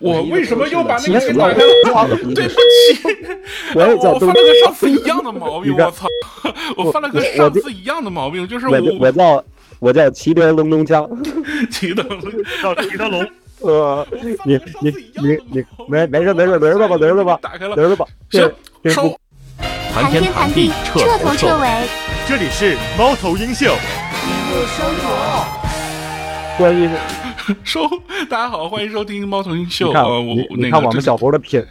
我为什么又把那个给打开了？对不起，我也叫我犯了个上次一样的毛病，我操！我犯了个上次一样的毛病，就是我我叫我叫齐天龙东江，骑的叫齐德龙，呃，你你你你没没事没事没事吧没事吧打开了没事吧？行收。谈天谈地，彻头彻尾。这里是猫头鹰秀。关于 收，大家好，欢迎收听猫头鹰秀。你看呃，我你看我们小胡的品，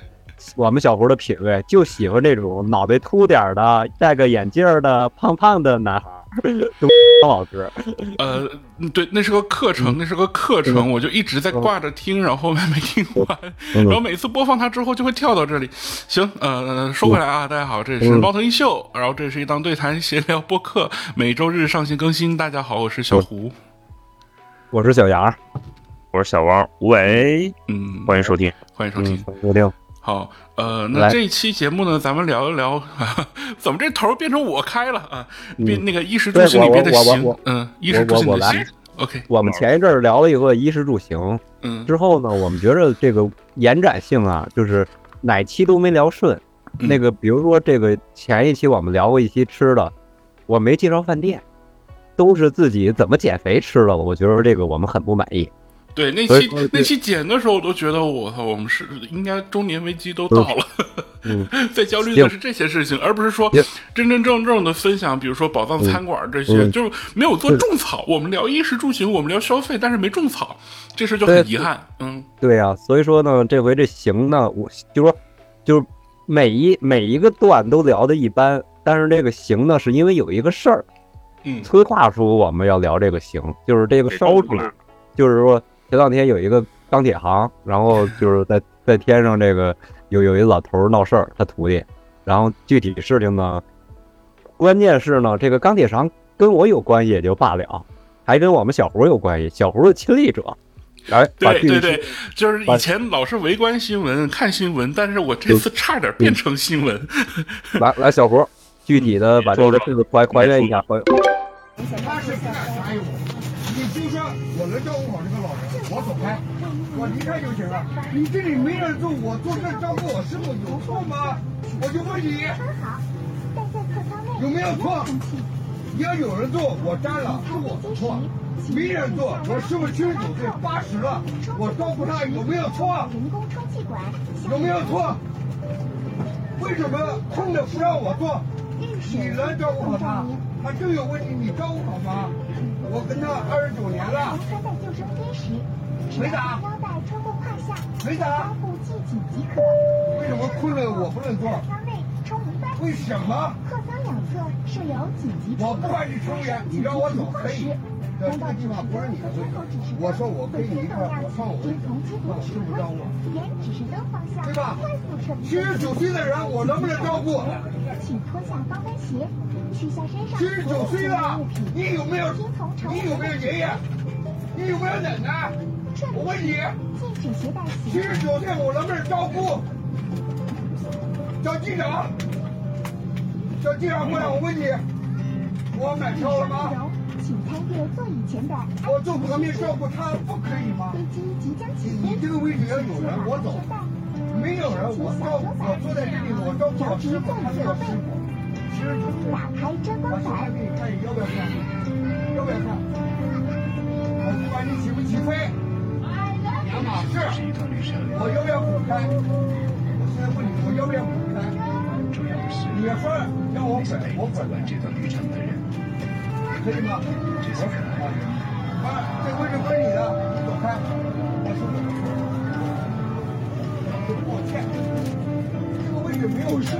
我们小胡的品味就喜欢那种脑袋秃点儿的、戴个眼镜儿的、胖胖的男孩儿。东老师，呃，对，那是个课程，那是个课程，我就一直在挂着听，然后后面没听完，嗯然后每次播放它之后就会跳到这里。行，呃，说回来啊，大家好，这里是嗯猫头鹰秀，然后这是一档对谈闲聊播客，每周日上线更新。大家好，我是小胡，我是小杨，我是小王，喂，嗯，欢迎收听。欢迎收听。好，呃，那这一期节目呢，咱们聊一聊，怎么这头变成我开了啊？变那个衣食住行里边的对我我行我我，嗯，衣食住行，OK，我们前一阵儿聊了一个衣食住行，嗯之后呢，我们觉得这个延展性啊，就是哪期都没聊顺。嗯那个，比如说这个前一期我们聊过一期吃的，我没介绍饭店，都是自己怎么减肥吃的，我觉得这个我们很不满意。对，那期那期剪的时候，我都觉得我操，我们是应该中年危机都到了，嗯，在焦虑的是这些事情，而不是说真真正正的分享，比如说宝藏餐馆这些，嗯就是没有做种草。我们聊衣食住行，我们聊消费，但是没种草，这事就很遗憾。嗯对呀、所以说呢，这回这行呢，我就说就是每一每一个段都聊的一般，但是这个行呢，是因为有一个事儿嗯催化出我们要聊这个行，就是这个烧出来，就是说前两天有一个钢铁行，然后就是在在天上这个有有一老头闹事儿，他徒弟，然后具体事情呢，关键是呢，这个钢铁行跟我有关系也就罢了，还跟我们小胡有关系，小胡的亲历者，来把具体对对对，就是以前老是围观新闻、看新闻，但是我这次差点变成新闻。来来，小胡，具体的把这个事情还还原一下，还你就说我能照顾好这个开，我离开就行了。你这里没人住，我做这照顾我师傅有错吗？我就问你，有没有错？你要有人做，我占了，是我的错。没人做，我师傅七十九岁，八十了，我照顾他有没有错？有没有错？为什么空的不让我做？你来照顾好他？他真有问题，你照顾好吗？我跟他二十九年了，队长，腰带穿过胯下，队长，腰部系紧即可。为什么困了我不能做？舱内充一半。为什么？客舱两侧设有紧急出口。我不管你乘务员，你让我走可以。这这地方不是你的位置，我说我跟你一块，我上我位置，那我轮不，七十九岁的人，我能不能照顾？请脱下高跟鞋，取下身上七十九岁了，你有没有？你有没有爷爷？你有没有奶奶？七十九岁我能不能照顾？叫机长，叫机长过来，我问你，我买票了吗？我坐旁边照顾他不可以吗？你你这个位置要有人，我走；没有人，我照顾我坐在这里，我照顾我师傅，他是我师傅。七十九岁，我现在给你看，要不要看？要不要看？我不管你起不起飞，亚马逊，我要不要滚开？我现在问你，我要不要滚开？你要说让我滚，我滚了，可以吗？我滚啊！啊，这位置归你的，你走开，我是我的错，抱歉，这个位置没有人，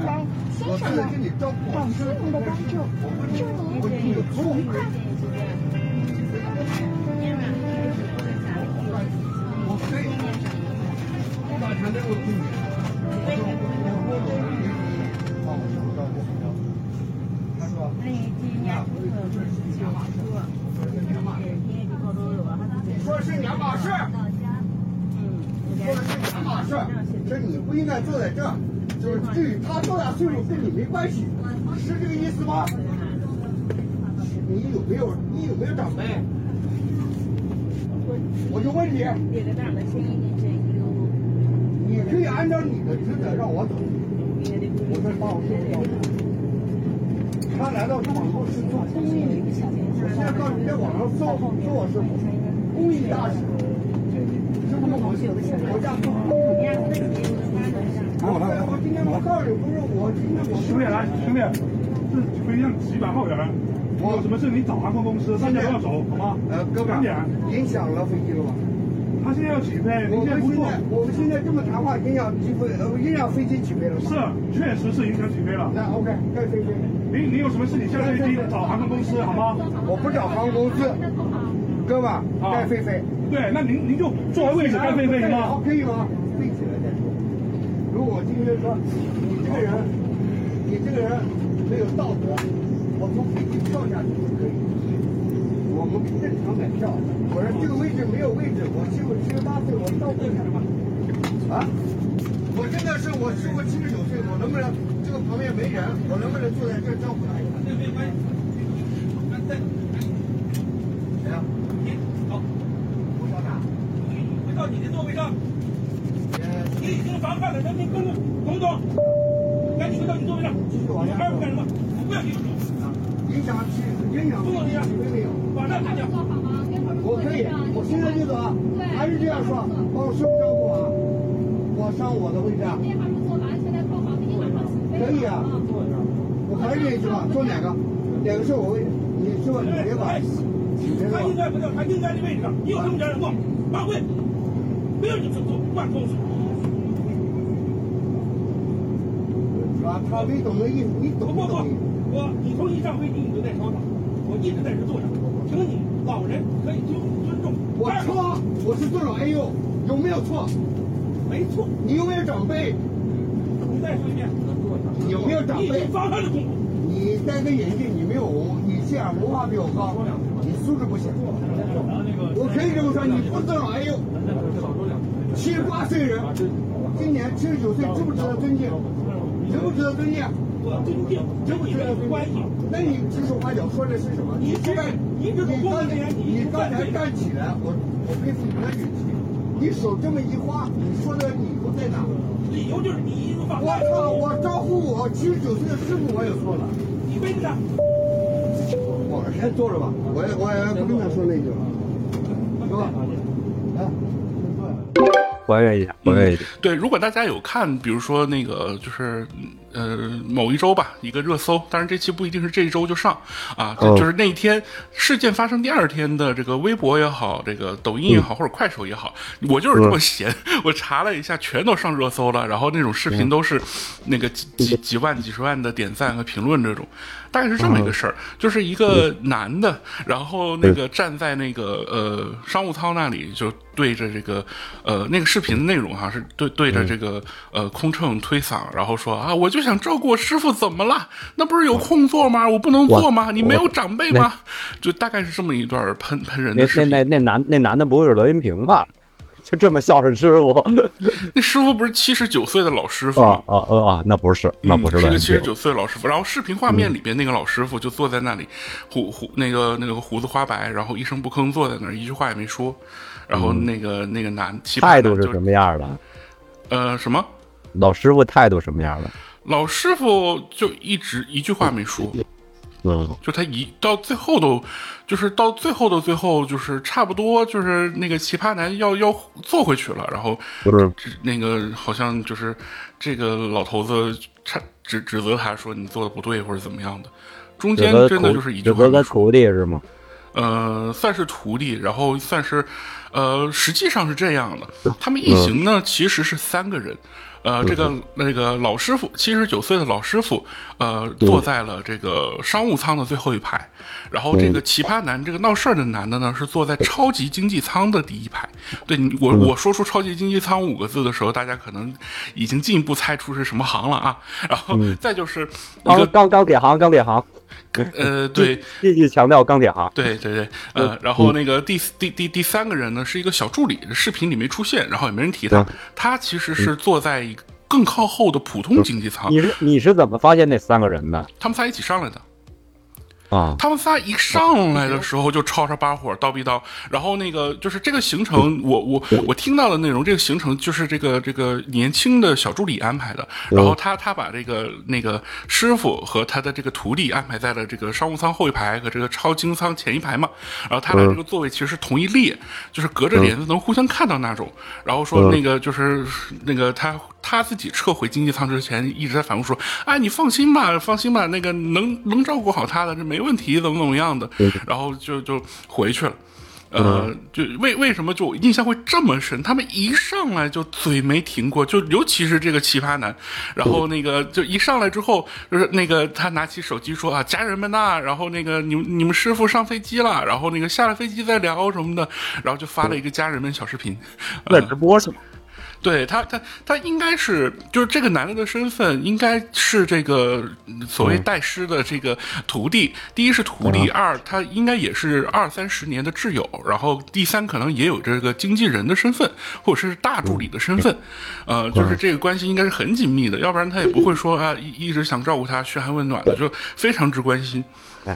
我是来给你照顾说是亚马逊，你说的是两码事，这你不应该坐在这儿，就是至于他多大岁数跟你没关系，是这个意思吗？你有没有你有没有长辈？我就问你，你可以按照你的职责让我走，我说把我师傅叫过来。他来到广州是做公益，我现在告诉你，在网上搜说我是公益大使，是不是我国家公益？我今天我告诉你，不是我今天我兄弟来，兄弟，是飞机上几百号人，我有什么事你找航空公司，大家要走，好吗？呃，哥们，影响了飞机了吧？他现在要起飞，我您现在不做，们现在我们现在这么谈话，影响机飞，呃，影响飞机起飞了吗？是，确实是影响起飞了。那 OK，该飞飞。您您有什么事你下飞机找航空公司，好吗？我不找航空公司，哥们，该飞飞。对，那您您就坐位置该飞飞行吗？好，可以吗？飞起来再说。如果今天说你这个人，你这个人没有道德，我从飞机跳下去就可以。我们正常买票，我说这个位置没有位置，我七十七十八岁，我到不了什么？啊？我真的是我师傅七十九岁，我能不能这个旁边没人，我能不能坐在这儿？照顾他一下？没关系。谁呀？好，我小打。回到你的座位上，呃，你已经妨害了人民公共公众，赶紧回到你座位上。继续往下你干什么？我不要你手，影响起影响飞机起飞没有？马上下降。我可以，我现在就走啊！还是这样说，帮我师傅照顾好，我上我的位置啊。可以啊，我还是这一句话，坐哪个？哪个是我位置？你坐，你别管，他应。该不在他应该的位置上，你有什么责任做？发挥，不要你这做乱空水。啊，他没懂那意思，你懂不懂我你从一上飞机你就在车上，我一直在这坐着，请你老人可以尊尊重。我错，我是尊老爱幼，有没有错？没错，你有没有长辈？你再说一遍，你有没有长辈你？戴个眼镜，你没有，你这样文化比我高，你素质不行。我可以这么说，你不尊老爱幼，七十八岁人，今年七十九岁，值不值得尊敬？值不值得尊敬？我尊敬跟你没有关。那你指手画脚说的是什么？你现在，你刚才，你刚才站起来，我我佩服你的勇气。你手这么一划，你说的你在哪？理由就是你一路放我害。操！我招呼我七十九岁的师傅，我也错了。你背着他。我先坐着吧，我也我也不跟他说那句了，是吧？来，还原一下，还原一下。对，如果大家有看，比如说那个就是呃某一周吧，一个热搜，当然这期不一定是这一周就上啊，哦。就是那一天事件发生第二天的这个微博也好，这个抖音也好，或者快手也好，我就是这么闲，我查了一下，全都上热搜了，然后那种视频都是那个几几几万、几十万的点赞和评论这种。大概是这么一个事儿，就是一个男的，然后那个站在那个呃商务舱那里，就对着这个呃那个视频的内容哈、是对对着这个呃空乘推搡，然后说啊，我就想照顾我师傅，怎么了？那不是有空座吗？我不能坐吗？你没有长辈吗？就大概是这么一段喷喷人那那的视频。那那男那男的不会是罗云平吧？就这么孝顺师傅那师傅不是七十九岁的老师傅吗？啊啊啊啊！那不是，那不是七十九岁的老师傅，然后视频画面里边那个老师傅就坐在那里，胡胡那个那个胡子花白，然后一声不吭坐在那儿，一句话也没说。然后那个、那个男态度是什么样的？呃什么？老师傅态度什么样的？老师傅就一直一句话没说，嗯，就他一到最后都，就是到最后的最后，就是差不多就是那个奇葩男要要坐回去了，然后不是那个好像就是这个老头子差指指责他说你做的不对或者怎么样的，中间真的就是一句指话没说。责他徒弟是吗？呃，算是徒弟，然后算是，呃，实际上是这样的，他们一行呢其实是三个人，呃，这个那个老师傅，七十九岁的老师傅，呃，坐在了这个商务舱的最后一排，然后这个奇葩男，这个闹事儿的男的呢是坐在超级经济舱的第一排。对你，我我说出超级经济舱五个字的时候，大家可能已经进一步猜出是什么行了啊。然后再就是一钢个钢钢铁行，钢铁行，呃，对，继续强调钢铁侠。对对对，呃，然后那个第第第第三个人呢是一个小助理，视频里没出现，然后也没人提他嗯，他其实是坐在一个更靠后的普通经济舱，你是你是怎么发现那三个人的？他们仨一起上来的。啊，他们仨一上来的时候就吵吵把火叨逼叨，然后那个就是这个行程，我我我听到的内容，这个行程就是这个这个年轻的小助理安排的，然后他他把这个那个师傅和他的这个徒弟安排在了这个商务舱后一排和这个超经舱前一排嘛，然后他俩这个座位其实是同一列，就是隔着帘子能互相看到那种，然后说那个就是那个他他自己撤回经济舱之前一直在反复说，哎，你放心吧，放心吧，那个能能照顾好他的，这没问题，怎么怎么样的，然后就就回去了。呃，就为为什么就印象会这么深？他们一上来就嘴没停过，就尤其是这个奇葩男，然后那个就一上来之后，就是那个他拿起手机说啊，家人们呐，然后那个你们你们师傅上飞机了，然后那个下了飞机再聊什么的，然后就发了一个家人们小视频，在直播是吗？对他，他他应该是就是这个男的的身份，应该是这个所谓代师的这个徒弟。第一是徒弟，二他应该也是二三十年的挚友，然后第三可能也有这个经纪人的身份，或者是大助理的身份。呃，就是这个关系应该是很紧密的，要不然他也不会说啊一一直想照顾他，嘘寒问暖的，就非常之关心。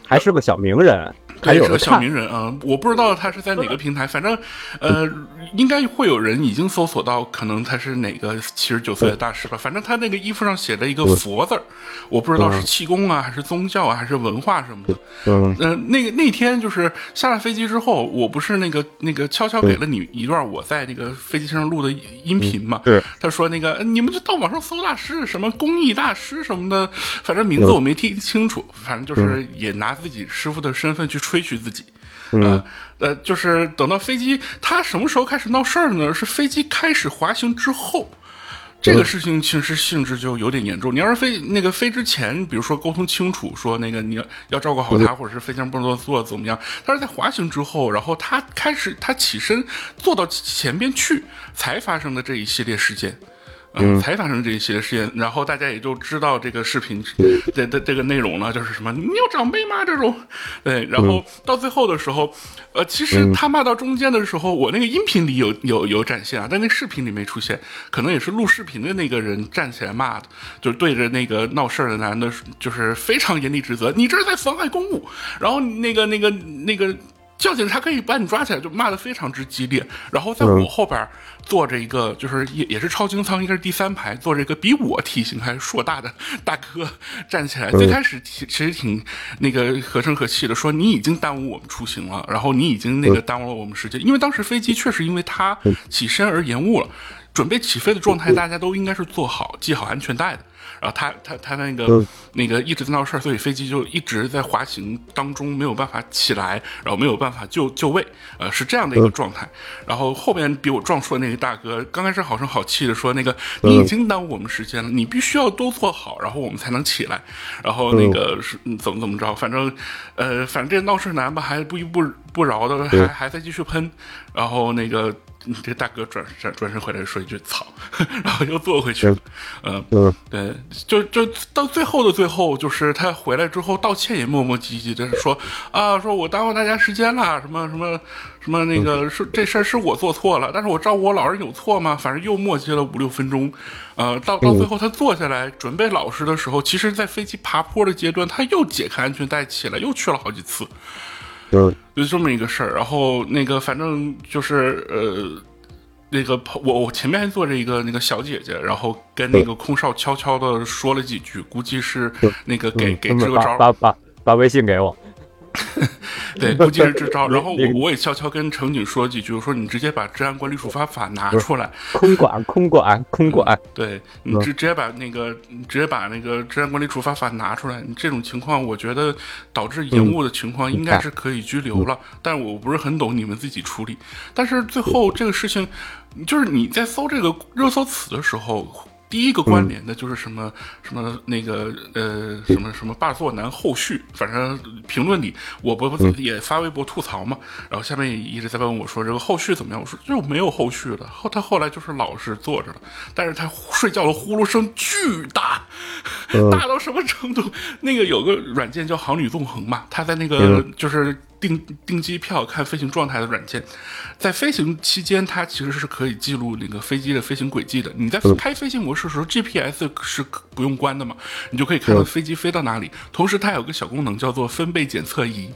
还是个小名人，还有个小名人啊，我不知道他是在哪个平台，反正呃，应该会有人已经搜索到，可能他是哪个七十九岁的大师吧。反正他那个衣服上写了一个佛字儿，我不知道是气功啊，还是宗教啊，还是文化什么的。嗯，呃，那个那天就是下了飞机之后，我不是那个那个悄悄给了你一段我在那个飞机上录的音频嘛？对，他说那个你们就到网上搜大师，什么公益大师什么的，反正名字我没听清楚，反正就是也。拿自己师傅的身份去吹嘘自己，嗯，呃，就是等到飞机，它什么时候开始闹事儿呢？是飞机开始滑行之后，这个事情其实性质就有点严重。你要是飞那个飞之前，比如说沟通清楚，说那个你要要照顾好他，或者是飞行不能做怎么样？但是在滑行之后，然后他开始他起身坐到前边去，才发生的这一系列事件。嗯，才发生这些事情，然后大家也就知道这个视频的的这个内容了，就是什么你有长辈吗？这种，对，然后到最后的时候，呃，其实他骂到中间的时候，我那个音频里有有有展现啊，但那视频里没出现，可能也是录视频的那个人站起来骂的，就是对着那个闹事儿的男的，就是非常严厉指责，你这是在妨碍公务，然后那个那个那个。叫警察可以把你抓起来，就骂的非常之激烈。然后在我后边坐着一个，就是也也是超经舱，应该是第三排，坐着一个比我体型还硕大的大哥 站起来。最开始其实挺那个和声和气的，说你已经耽误我们出行了，然后你已经那个耽误了我们时间，因为当时飞机确实因为他起身而延误了。准备起飞的状态，大家都应该是做好系好安全带的。然后他他他那个那个一直在闹事儿，所以飞机就一直在滑行当中没有办法起来，然后没有办法就就位，呃，是这样的一个状态。然后后边比我壮硕的那个大哥，刚开始好声好气的说：“那个你已经耽误我们时间了，你必须要都做好，然后我们才能起来。”然后那个是怎么怎么着，反正呃，反正这闹事男吧，还不依不不饶的，还还在继续喷。然后那个。这大哥转转转身回来说一句“操”，然后又坐回去了。嗯嗯，对，就就到最后的最后，就是他回来之后道歉也磨磨唧唧的说啊，说我耽误大家时间了，什么什么什么那个是这事儿是我做错了，但是我照顾我老人有错吗？反正又磨叽了五六分钟。呃，到到最后他坐下来准备老实的时候，其实在飞机爬坡的阶段，他又解开安全带起来，又去了好几次。就这么一个事儿，然后那个反正就是呃，那个我我前面还坐着一个那个小姐姐，然后跟那个空少悄悄的说了几句，估计是那个给给支个招，把把把微信给我。对，估计是支招。然后我我也悄悄跟乘警说几句，我说你直接把治安管理处罚法拿出来，空管空管 空管。对你直直接把那个直接把那个治安管理处罚法拿出来。你这种情况，我觉得导致延误的情况应该是可以拘留了。但我不是很懂，你们自己处理。但是最后这个事情，就是你在搜这个热搜词的时候。第一个关联的就是什么什么那个呃什么什么霸座男后续，反正评论里我不也发微博吐槽嘛，然后下面也一直在问我说这个后续怎么样？我说就没有后续了。后他后来就是老实坐着了，但是他睡觉的呼噜声巨大，嗯。大到什么程度？那个有个软件叫航旅纵横嘛，他在那个嗯。就是订订机票看飞行状态的软件，在飞行期间，它其实是可以记录那个飞机的飞行轨迹的。你在嗯开飞行模式的时候，GPS 是不用关的嘛，你就可以看到嗯飞机飞到哪里。同时，它有个小功能叫做分贝检测仪，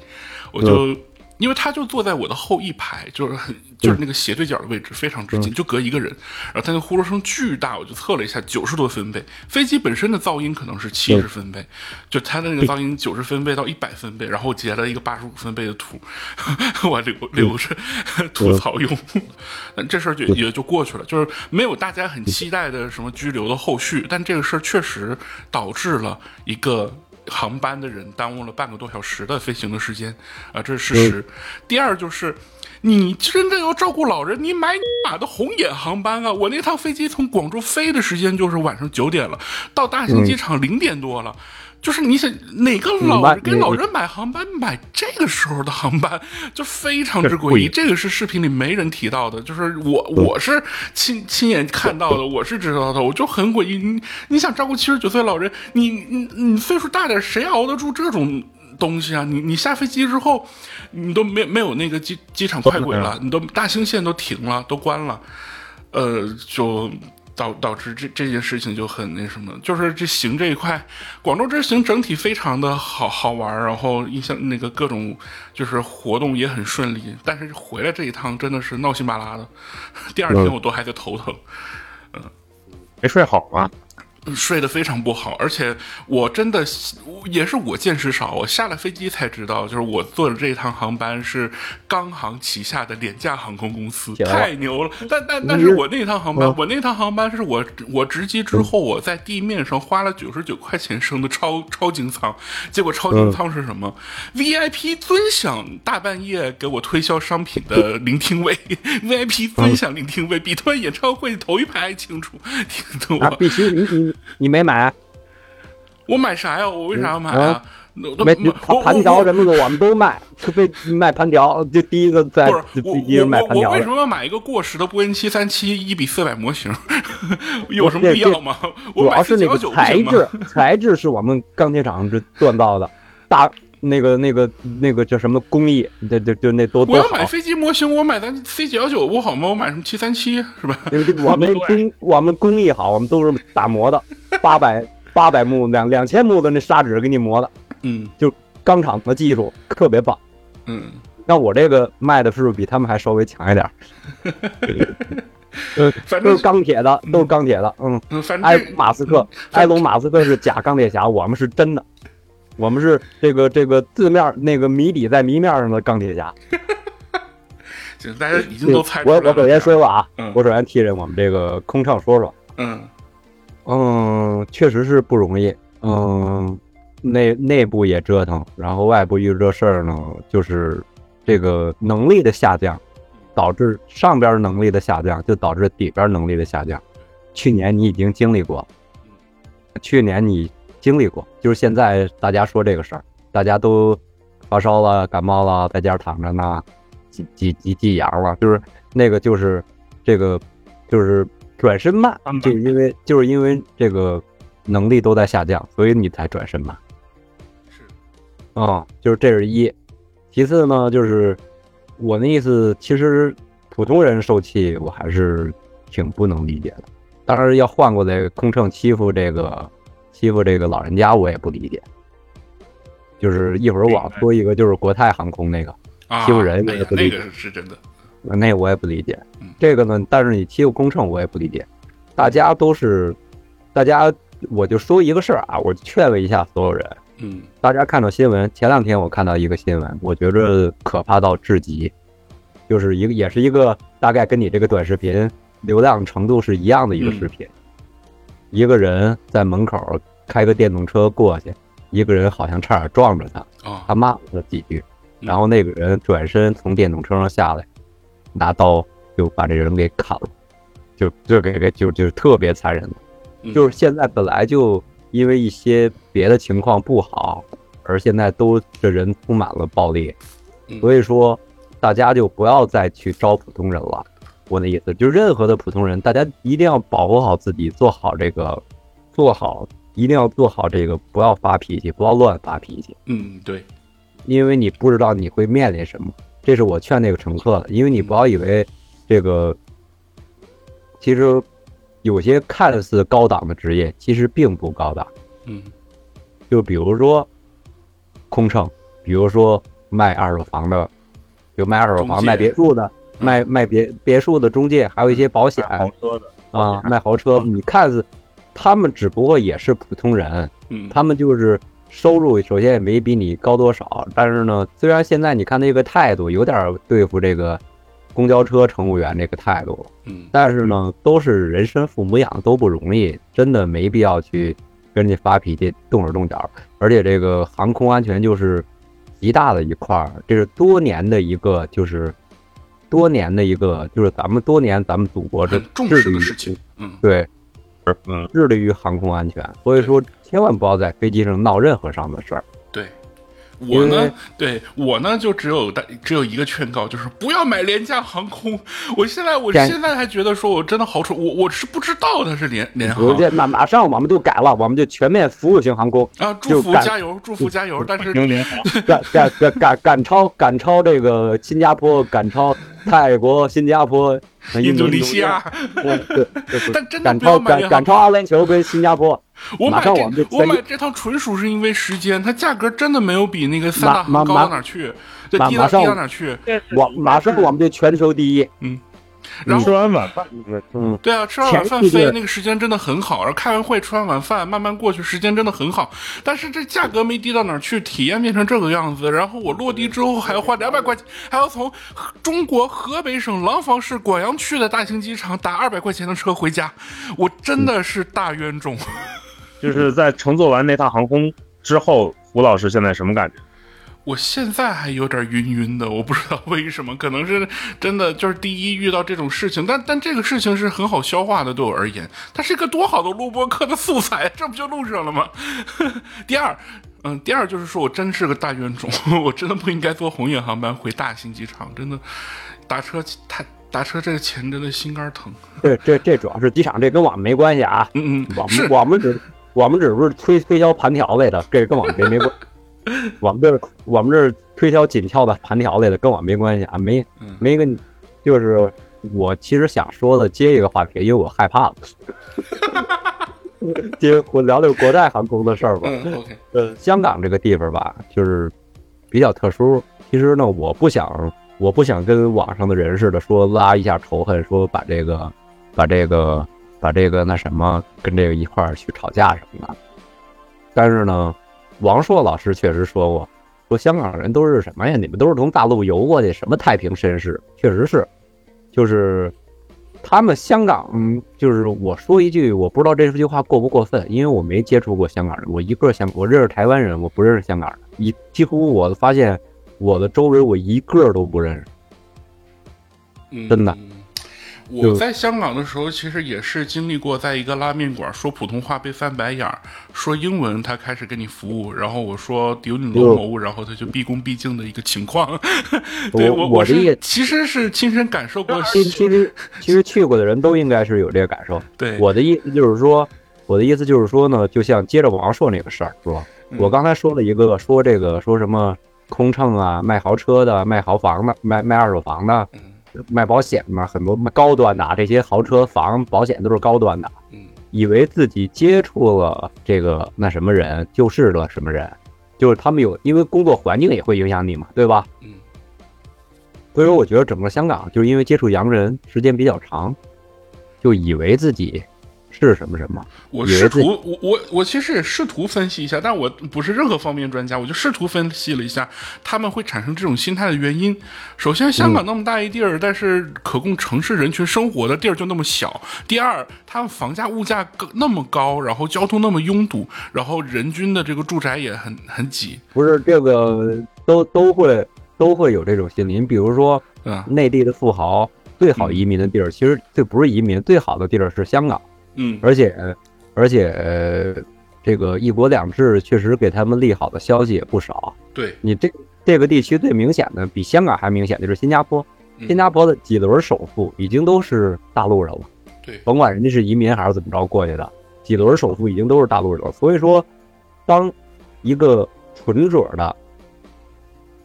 我就。因为他就坐在我的后一排，就是很就是那个斜对角的位置，非常之近，就隔一个人。然后他那呼噜声巨大，我就测了一下，九十多分贝。飞机本身的噪音可能是七十分贝，就他的那个噪音九十分贝到一百分贝，然后我截了一个八十五分贝的图，我留留着 吐槽用。但这事儿就也就过去了，就是没有大家很期待的什么拘留的后续，但这个事儿确实导致了一个。航班的人耽误了半个多小时的飞行的时间，啊，这是事实。第二就是，你真正要照顾老人，你买你妈的红眼航班啊！我那趟飞机从广州飞的时间就是晚上九点了，到大兴机场零点多了。就是你想哪个老人给老人买航班买这个时候的航班，就非常之诡异。这个是视频里没人提到的，就是我我是亲亲眼看到的，我是知道的，我就很诡异。你你想照顾七十九岁老人，你你你岁数大点，谁熬得住这种东西啊？你你下飞机之后，你都没没有那个机机场快轨了，你都大兴线都停了，都关了，呃，就。导导致这这件事情就很那什么，就是这行这一块，广州之行整体非常的好好玩，然后印象那个各种就是活动也很顺利，但是回来这一趟真的是闹心巴拉的，第二天我都还在头疼，嗯，没睡好吗？睡得非常不好，而且我真的也是我见识少，我下了飞机才知道，就是我坐的这一趟航班是刚航旗下的廉价航空公司，太牛了。但但但是我那趟航班，我那趟航班是我我值机之后，我在地面上花了九十九块钱升的超超经舱，结果超经舱是什么？VIP 尊享大半夜给我推销商品的聆听位，VIP 尊享聆听位比他们演唱会头一排还清楚，听懂吗？必须你你。你没买？我买啥呀？我为啥要买啊？没盘条什么的，我们都卖，特别卖盘条，就第一个在第一个卖盘条。我为什么要买一个过时的波音七三七一比四百模型？有什么必要吗？主要是那个材质，材质是我们钢铁厂这锻造的，大那个那个那个叫什么工艺？对对就那多多我要买飞机模型，我买咱 C 九幺九不好吗？我买什么七三七是吧？我们工 我们工艺好，我们都是打磨的，八百八百目两两千目的那砂纸给你磨的，嗯，就钢厂的技术特别棒，嗯。那我这个卖的是不是比他们还稍微强一点？呃，都是钢铁的，都是钢铁的，嗯。埃马斯克，埃隆马斯克是假钢铁侠，我们是真的。我们是这个这个字面那个谜底在谜面上的钢铁侠。行，大家已经都猜出我我首先说说啊，嗯、我首先替着我们这个空乘说说。嗯嗯，确实是不容易。嗯，内内部也折腾，然后外部遇这事儿呢，就是这个能力的下降，导致上边能力的下降，就导致底边能力的下降。去年你已经经历过，去年你。经历过，就是现在大家说这个事儿，大家都发烧了、感冒了，在家躺着呢，挤挤挤挤阳了，就是那个就是这个就是转身慢，就是因为就是因为这个能力都在下降，所以你才转身慢。是，啊、嗯，就是这是一。其次呢，就是我那意思，其实普通人受气，我还是挺不能理解的。当然要换过来，空乘欺负这个。欺负这个老人家，我也不理解。就是一会儿我说一个，就是国泰航空那个欺负人，那也不理解。那个是真的，那我也不理解。嗯、这个呢，但是你欺负空乘，我也不理解。大家都是，大家我就说一个事儿啊，我劝慰一下所有人。嗯，大家看到新闻，前两天我看到一个新闻，我觉着可怕到至极，就是一个也是一个大概跟你这个短视频流量程度是一样的一个视频。嗯一个人在门口开个电动车过去，一个人好像差点撞着他，哦、他骂了他几句，然后那个人转身从电动车上下来，拿刀就把这人给砍了，就就给给就就特别残忍。嗯。就是现在本来就因为一些别的情况不好，而现在都这人充满了暴力，嗯。所以说大家就不要再去招普通人了。我的意思，就是任何的普通人，大家一定要保护好自己，做好这个，做好一定要做好这个，不要发脾气，不要乱发脾气，嗯，对，因为你不知道你会面临什么。这是我劝那个乘客的，因为你不要以为这个，其实有些看似高档的职业，其实并不高档。嗯就比如说空乘，比如说卖二手房的，有卖二手房、卖别墅的、卖卖别别墅的中介，还有一些保险豪车的啊，卖豪车。你看似他们只不过也是普通人，嗯，他们就是收入首先也没比你高多少，但是呢，虽然现在你看那个态度有点对付这个公交车乘务员这个态度，嗯但是呢，都是人生父母养，都不容易，真的没必要去跟人家发脾气、动手动脚。而且这个航空安全就是极大的一块儿，这是多年的一个，就是多年的一个，就是咱们多年咱们祖国这重视的事情，嗯对嗯，致力于航空安全，所以说千万不要在飞机上闹任何上的事儿。我呢，对我呢，就只有大只有一个劝告，就是不要买廉价航空。我现在我现在还觉得说我真的好蠢，我我是不知道它是廉廉航马马上我们就改了，我们就全面服务型航空，啊，祝福加油，祝福加油。但是英联航赶赶赶赶赶超赶超这个新加坡，赶超泰国、新加坡、印度尼西亚，对对对，但真的赶不要超赶赶。超阿联酋跟新加坡，我买这就我买这趟纯属是因为时间，它价格真的没有比那个三大行高到哪儿去，对，低到低到哪儿去。我马上我们就全球第一。嗯然后吃完晚饭，嗯，对啊，吃完晚饭飞那个时间真的很好，然后开完会吃完晚饭慢慢过去，时间真的很好。但是这价格没低到哪儿去，体验变成这个样子，然后我落地之后还要花两百块钱，还要从中国河北省廊坊市广阳区的大兴机场打二百块钱的车回家，我真的是大冤种。就是在乘坐完那趟航空之后，胡老师现在什么感觉？我现在还有点晕晕的，我不知道为什么，可能是真的就是第一遇到这种事情，但但这个事情是很好消化的，对我而言，它是一个多好的录播课的素材，这不就录上了吗？第二，嗯，第二就是说我真是个大冤种，我真的不应该坐红眼航班回大兴机场，真的打车太打车这个钱真的心肝疼。对这这主要是机场，这跟我们没关系啊。嗯嗯，我是们我们只我们只是推推销盘条类的，这跟我们没没关。我们这我们这推销紧俏的盘条类的，跟我没关系啊，没嗯没跟，就是我其实想说的接一个话题，因为我害怕了。接我聊聊国泰航空的事儿吧。嗯，OK，呃，香港这个地方吧，就是比较特殊。其实呢，我不想，我不想跟网上的人似的说拉一下仇恨，说把这个，把这个，把这个那什么跟这个一块儿去吵架什么的。但是呢，王朔老师确实说过，说香港人都是什么呀？你们都是从大陆游过去，什么太平绅士？确实是，就是他们香港，嗯，就是我说一句，我不知道这句话过不过分，因为我没接触过香港人，我一个香，我认识台湾人，我不认识香港人，一几乎我发现我的周围我一个都不认识。嗯真的。我在香港的时候，其实也是经历过，在一个拉面馆说普通话被翻白眼儿，说英文他开始给你服务，然后我说有你罗某，然后他就毕恭毕敬的一个情况。对我我是其实是亲身感受过。其其实其实去过的人都应该是有这个感受。对，我的意思就是说，我的意思就是说呢，就像接着王朔那个事儿说，嗯我刚才说了一个说这个说什么空乘啊，卖豪车的、卖豪房的、卖卖二手房的、嗯卖保险嘛，很多卖高端的啊，这些豪车、房、保险都是高端的，嗯。以为自己接触了这个那什么人，就是了什么人，就是他们有，因为工作环境也会影响你嘛，对吧？嗯。所以说，我觉得整个香港就是因为接触洋人时间比较长，就以为自己是什么什么。我试图，我我我其实也试图分析一下，但我不是任何方面专家，我就试图分析了一下他们会产生这种心态的原因。首先，香港那么大一地儿，但是可供城市人群生活的地儿就那么小。第二，他们房价物价高那么高，然后交通那么拥堵，然后人均的这个住宅也很很挤，不是这个都都会都会有这种心理。你比如说，嗯？内地的富豪最好移民的地儿，其实这不是移民，最好的地儿是香港，嗯而且而且、呃这个一国两制确实给他们利好的消息也不少。对，你这这个地区最明显的，比香港还明显的就是新加坡。嗯新加坡的几轮首富已经都是大陆人了，对甭管人家是移民还是怎么着过去的，几轮首富已经都是大陆人了。所以说，当一个纯种的，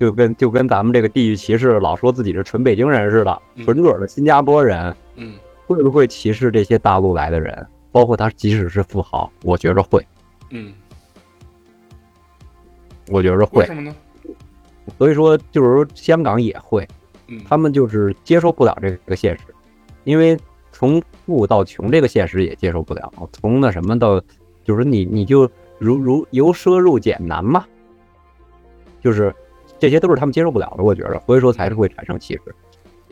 就跟就跟咱们这个地域歧视老说自己是纯北京人似的，嗯纯种的新加坡人嗯，会不会歧视这些大陆来的人？包括他即使是富豪，我觉着会，嗯，我觉着为会。什么呢？所以说，就是说香港也会，嗯，他们就是接受不了这个现实，因为从富到穷这个现实也接受不了，从那什么到，就是你你就如如由奢入俭难嘛，就是这些都是他们接受不了的，我觉得，所以说才是会产生歧视。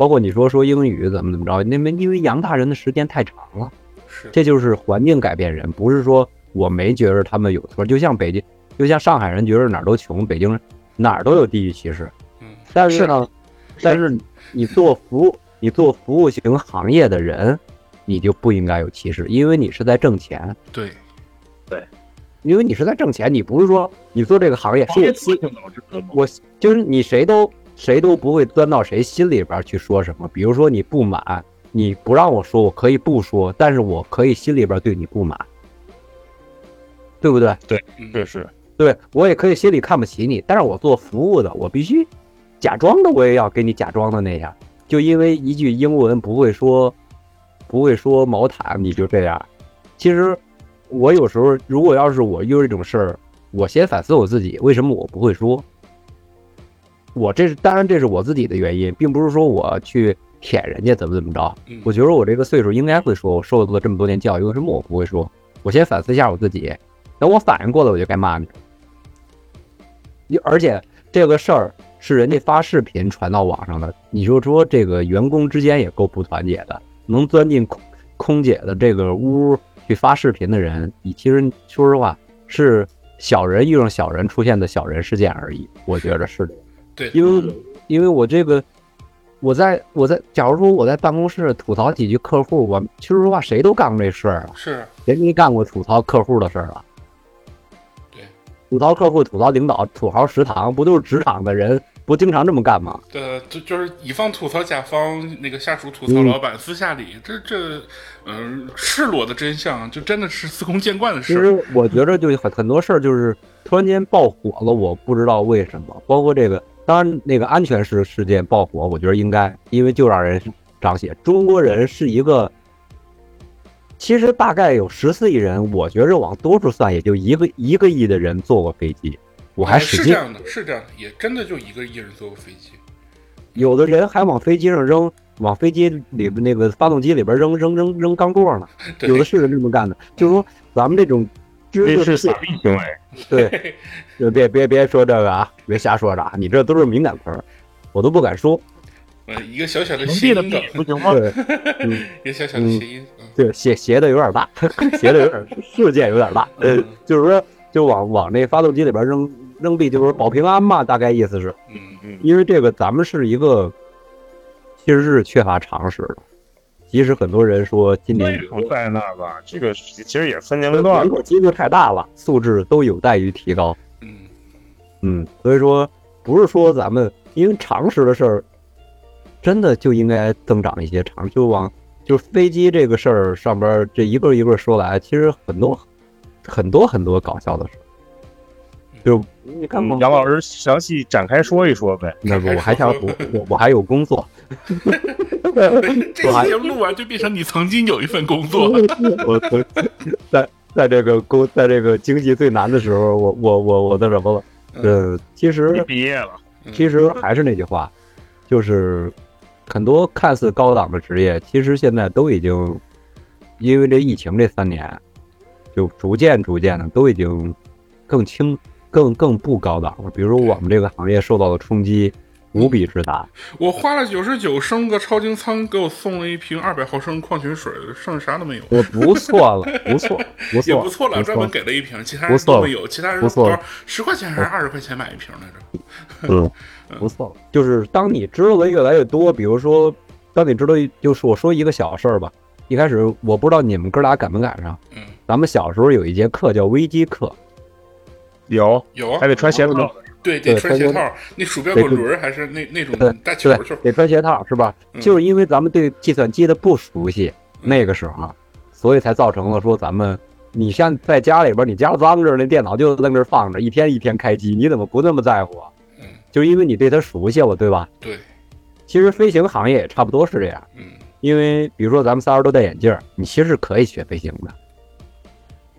包括你说说英语怎么怎么着，那么因为洋大人的时间太长了，是，这就是环境改变人，不是说我没觉着他们有错，就像北京，就像上海人觉得哪儿都穷，北京人哪儿都有地域歧视。嗯，但是呢，但是你做服务，你做服务型行业的人，你就不应该有歧视，因为你是在挣钱，对，对。因为你是在挣钱，你不是说你做这个行业是我行业雌性导致的嘛。我就是你谁都谁都不会钻到谁心里边去说什么。比如说你不满，你不让我说，我可以不说，但是我可以心里边对你不满，对不对？对是是，对我也可以心里看不起你，但是我做服务的，我必须假装的，我也要给你假装的那样。就因为一句英文不会说，不会说毛毯，你就这样。其实我有时候，如果要是我遇到这种事儿，我先反思我自己，为什么我不会说？我这是当然这是我自己的原因，并不是说我去舔人家怎么怎么着。嗯我觉得我这个岁数应该会说，我受了这么多年教育，为什么我不会说？我先反思一下我自己，等我反应过来，我就该骂你。你而且这个事儿是人家发视频传到网上的，你就说这个员工之间也够不团结的，能钻进空空姐的这个屋去发视频的人，你其实说实话是小人遇上小人出现的小人事件而已，我觉得是的。对，因为因为我这个，我在我在，假如说我在办公室吐槽几句客户，我说实话谁都干过这事儿啊，是，谁没干过吐槽客户的事儿啊？对，吐槽客户、吐槽领导、吐槽食堂，不都是职场的人不经常这么干吗？对，就就是乙方吐槽甲方，那个下属吐嗯槽老板，私下里这这，嗯、赤裸的真相，就真的是司空见惯的其事儿。实我觉得就很很多事儿就是突然间爆火了，我不知道为什么。包括这个，当然那个安全事事件爆火，我觉得应该，因为就让人彰显中国人是一个，其实大概有十四亿人，我觉着往多数算也就一个一个亿的人坐过飞机，我还哎使劲，是这样的，是这样的，也真的就一个亿人坐过飞机。有的人还往飞机上扔，往飞机里边那个发动机里边扔扔扔扔钢镚呢，对。有的是人这么干的，就是说咱们这种知这是傻逼行为。对，就别别别说这个啊，别瞎说着啊，你这都是敏感词儿，我都不敢说。呃，一个小小的谐音梗，不行吗？对，嗯，一个小小的谐音，嗯对，斜斜的有点大，斜的有点事件有点大，呃嗯，就是说就往往那发动机里边扔扔币，就是保平安嘛，大概意思是，嗯，嗯，因为这个咱们是一个其实是缺乏常识的，即使很多人说今年内容在那儿吧，这个其实也分年龄段人。口基数太大了，素质都有待于提高。嗯，嗯，所以说不是说咱们因为常识的事儿，真的就应该增长一些常，就往就是飞机这个事儿上边这一个一个说来，其实很多很多很多搞笑的事儿。就你看嘛，杨老师详细展开说一说呗。那不我还想我我我还有工作，这期节目录完就变成你曾经有一份工作，我我在在这个工在这个经济最难的时候，我我我我那什么了？呃，其实毕业了，其实还是那句话，就是很多看似高档的职业，其实现在都已经因为这疫情这三年，就逐渐逐渐的都已经更轻、更更不高档了。比如我们这个行业受到的冲击无比之大，我花了九十九升个超精仓，给我送了一瓶二百毫升矿泉水，剩下啥都没有。我不错了，不错，不 也错，不错了，专门，给了一瓶，其他人都没有，其他人不错了多少十块钱还是二十块钱买一瓶来着？嗯，不错了。就是当你知道的越来越多，比如说，当你知道，就是我说一个小事儿吧。一开始我不知道你们哥俩赶没赶上，嗯，咱们小时候有一节课叫微机课，有有啊还得穿鞋套，对，得穿穿鞋套，那鼠标滚轮还是那那种对带球对球，，得穿鞋套是吧？嗯就是因为咱们对计算机的不熟悉，那个时候，所以才造成了说咱们你像在家里边，你家脏着，那电脑就在那儿放着，一天一天开机，你怎么不那么在乎啊？嗯，就是因为你对它熟悉了，对吧？对，其实飞行行业也差不多是这样，嗯因为比如说咱们仨人都戴眼镜，你其实是可以学飞行的。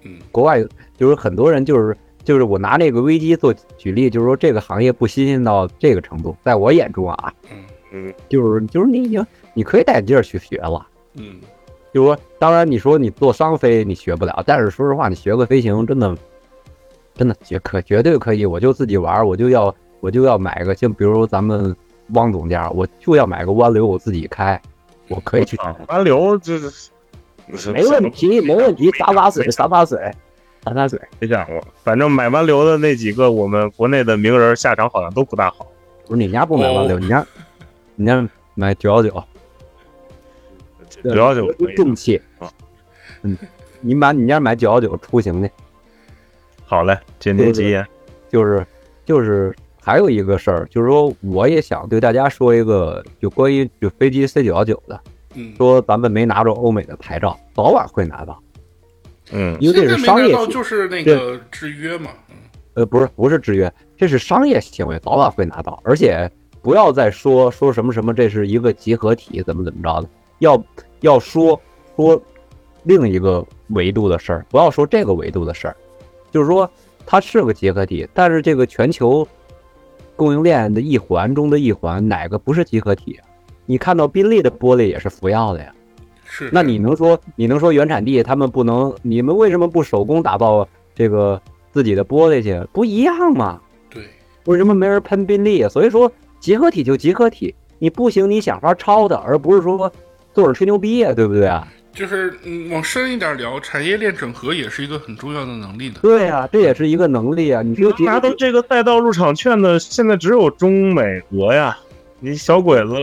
嗯国外就是很多人就是就是我拿那个危机做举例，就是说这个行业不新鲜到这个程度，在我眼中啊，嗯嗯，就是就是你已经你可以带眼镜儿去学了。嗯就是说，当然你说你做商飞你学不了，但是说实话，你学个飞行真的真的绝可绝对可以。我就自己玩儿，我就要我就要买个，像比如咱们汪总家，我就要买个湾流，我自己开，我可以去啊，湾流就是没问题，没问题，洒洒水，洒洒水，洒洒水。没想过，反正买完流的那几个，我们国内的名人下场好像都不大好。不是你家不买完流，哦你家你家买九幺九，主要就可以重器啊。嗯，你买你家买九幺九出行去。好嘞，今天吉言。就是就是还有一个事儿，就是说我也想对大家说一个，就关于就飞机 C 九幺九的，嗯，说咱们没拿着欧美的牌照，早晚会拿到，嗯。因为这现在没拿到是商业就是那个制约嘛，嗯。呃不是不是制约，这是商业行为，早晚会拿到，而且不要再说说什么什么这是一个集合体，怎么怎么着的，要要说说另一个维度的事儿，不要说这个维度的事儿，就是说它是个集合体，但是这个全球供应链的一环中的一环，哪个不是集合体啊？你看到宾利的玻璃也是福耀的呀，是。那你能说你能说原产地他们不能？你们为什么不手工打造这个自己的玻璃去？不一样吗？对，为什么没人喷宾利啊？所以说集合体就集合体，你不行你想法抄的，而不是说坐着吹牛逼呀，对不对啊？就是嗯，往深一点聊，产业链整合也是一个很重要的能力的。对啊、这也是一个能力啊。你拿到这个赛道入场券的，现在只有中美俄呀，你小鬼子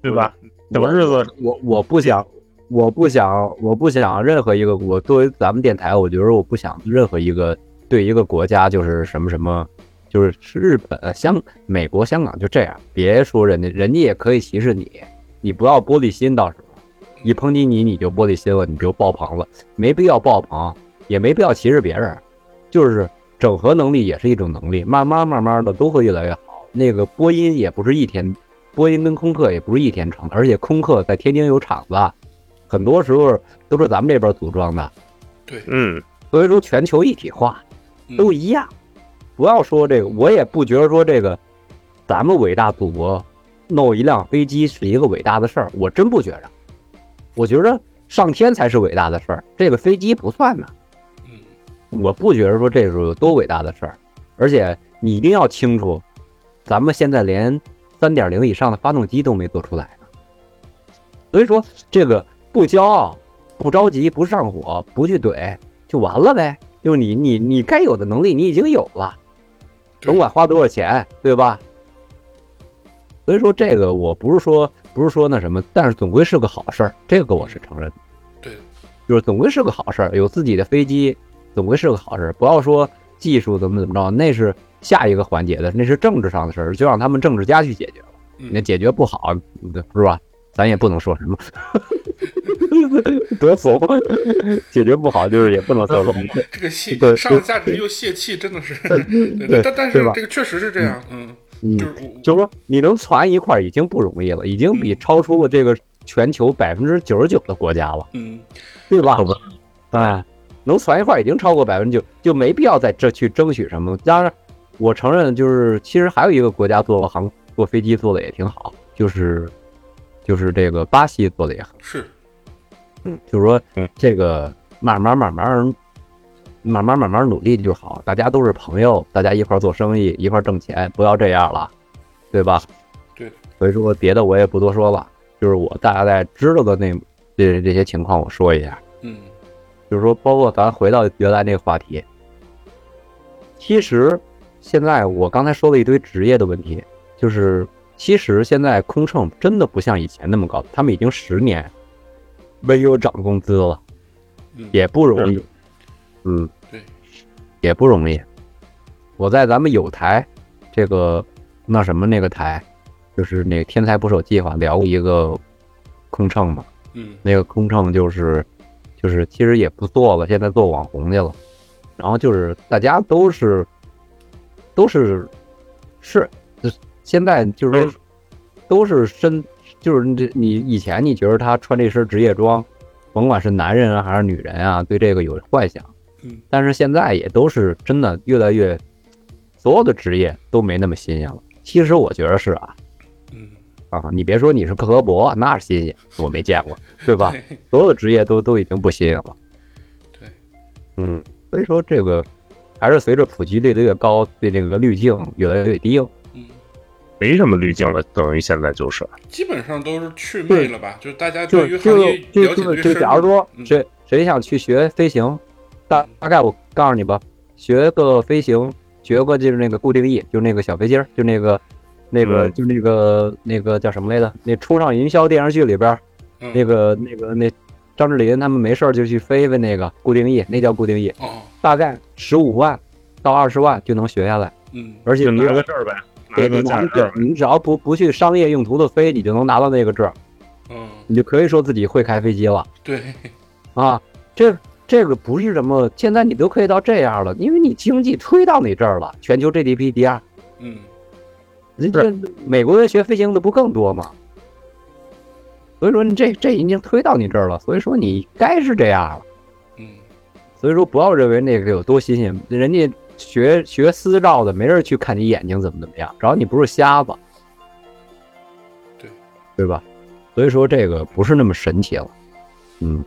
对吧？什么日子？我我不想，我不想，我不想任何一个我作为咱们电台，我觉得我不想任何一个对一个国家就是什么什么，就是日本、香、美国、香港就这样，别说人家，人家也可以歧视你，你不要玻璃心到时候，一抨击你你就玻璃心了，你就爆棚了，没必要爆棚，也没必要歧视别人，就是整合能力也是一种能力，慢慢慢慢的都会越来越好。那个播音也不是一天波音跟空客也不是一天成的，而且空客在天津有厂子，很多时候都是咱们这边组装的，对，嗯，所以说全球一体化嗯都一样。不要说这个，我也不觉得说这个咱们伟大祖国弄一辆飞机是一个伟大的事儿，我真不觉着。我觉着上天才是伟大的事儿，这个飞机不算呢。嗯我不觉得说这是有多伟大的事儿，而且你一定要清楚，咱们现在连三点零以上的发动机都没做出来呢。所以说，这个不骄傲、不着急、不上火、不去怼，就完了呗。就是你你你该有的能力你已经有了，甭管花多少钱，对吧？所以说这个我不是说不是说那什么，但是总归是个好事儿，这个我是承认的。对，就是总归是个好事儿，有自己的飞机，总归是个好事儿。不要说技术怎么怎么着，那是下一个环节的，那是政治上的事儿，就让他们政治家去解决了。那嗯，解决不好，是吧？咱也不能说什么，得怂，解决不好就是也不能得怂。这个泄对上了价值又泄气，真的是，对对但但是这个确实是这样，嗯，嗯。就，是说你能攒一块儿已经不容易了，已经比超出了这个全球百分之九十九的国家了，嗯。对吧？哎，能攒一块儿已经超过百分之九，就没必要在这去争取什么。当然，我承认就是其实还有一个国家做航坐飞机做的也挺好，就是就是这个巴西做的也很好。是，嗯，就是说嗯，这个慢慢慢慢慢慢慢慢努力就好，大家都是朋友，大家一块儿做生意，一块儿挣钱，不要这样了，对吧？对。所以说别的我也不多说了，就是我大概知道的那这这些情况我说一下，嗯就是说包括咱回到原来那个话题，其实现在我刚才说了一堆职业的问题，就是其实现在空乘真的不像以前那么高，他们已经十年没有涨工资了，嗯，也不容易。嗯，对，也不容易。我在咱们有台这个那什么那个台，就是那个天才捕手计划聊过一个空乘嘛，嗯那个空乘就是就是其实也不做了，现在做网红去了。然后就是大家都是都是是，现在就是说都是身，就是这你以前你觉得他穿这身职业装，甭管是男人啊还是女人啊，对这个有幻想。嗯，但是现在也都是真的越来越，所有的职业都没那么新鲜了。其实我觉得是啊，嗯，啊，你别说你是克格勃，那是新鲜，我没见过，对吧？所有的职业都都已经不新鲜了。对，嗯，所以说这个还是随着普及率的越高，对这个滤镜越来越低。嗯，没什么滤镜了，等于现在就是基本上都是去魅了吧？就是大家就对于行就业就就假如说嗯谁谁想去学飞行，大大概我告诉你吧，学个飞行，学个就是那个固定翼，就那个小飞机儿，就那个那个嗯就那个那个叫什么来着？那《冲上云霄》电视剧里边那个那个那张智霖他们没事儿就去飞飞那个固定翼，那叫固定翼，哦，大概十五万到二十万就能学下来，嗯而且你拿个证儿呗，拿对，个你拿驾驶证儿。你只要不不去商业用途的飞，你就能拿到那个证儿，嗯，你就可以说自己会开飞机了。对，啊，这这个不是什么，现在你都可以到这样了，因为你经济推到你这儿了，全球 GDP 第二，嗯人家美国人学飞行的不更多吗？所以说你这这已经推到你这儿了，所以说你该是这样了。嗯所以说不要认为那个有多新鲜，人家学学私照的，没人去看你眼睛怎么怎么样，只要你不是瞎子，对对吧？所以说这个不是那么神奇了，嗯，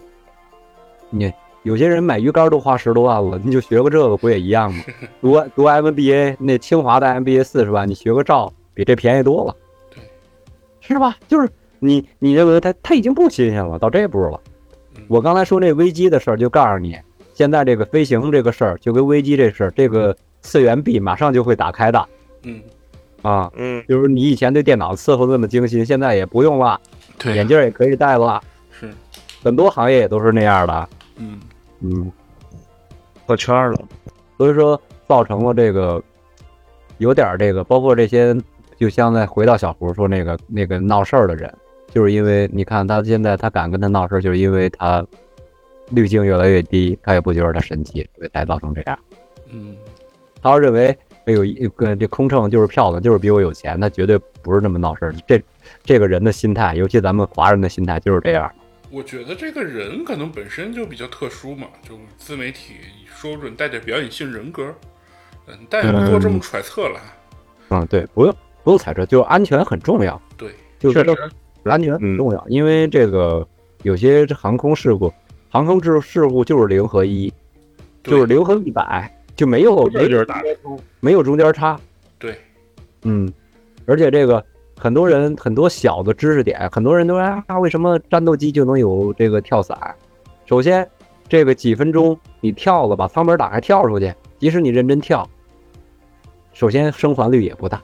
你有些人买鱼竿都花十多万了，你就学个这个不也一样吗？读读 MBA 那清华的 MBA 四十万，你学个照比这便宜多了，对，是吧？就是你你认为它它已经不新鲜了，到这步了。嗯我刚才说那危机的事儿，就告诉你，现在这个飞行这个事儿，就跟危机这事儿，这个次元壁马上就会打开的嗯，啊。嗯，就是你以前对电脑伺候那么精心，现在也不用了，对，眼镜也可以戴了，是，很多行业也都是那样的。嗯嗯，破圈了。所以说造成了这个有点这个，包括这些，就像在回到小胡说那个那个闹事儿的人，就是因为你看他现在他敢跟他闹事儿，就是因为他滤镜越来越低，他也不觉得他神奇，所以才造成这样。嗯他要认为，哎呦，一个这空乘就是漂亮，就是比我有钱，他绝对不是那么闹事儿。这这个人的心态，尤其咱们华人的心态就是这样。我觉得这个人可能本身就比较特殊嘛，就自媒体说不准带点表演性人格，嗯，但也不做这么揣测了。嗯，对，不用不用揣测，就是安全很重要。对，就是确安全很重要，因为这个有些航空事故，航空事事故就是零和一，就是零和一百，就没有没有没有中间差。对，嗯，而且这个很多人很多小的知识点，很多人都说啊，为什么战斗机就能有这个跳伞？首先，这个几分钟你跳了，把舱门打开跳出去，即使你认真跳，首先生还率也不大。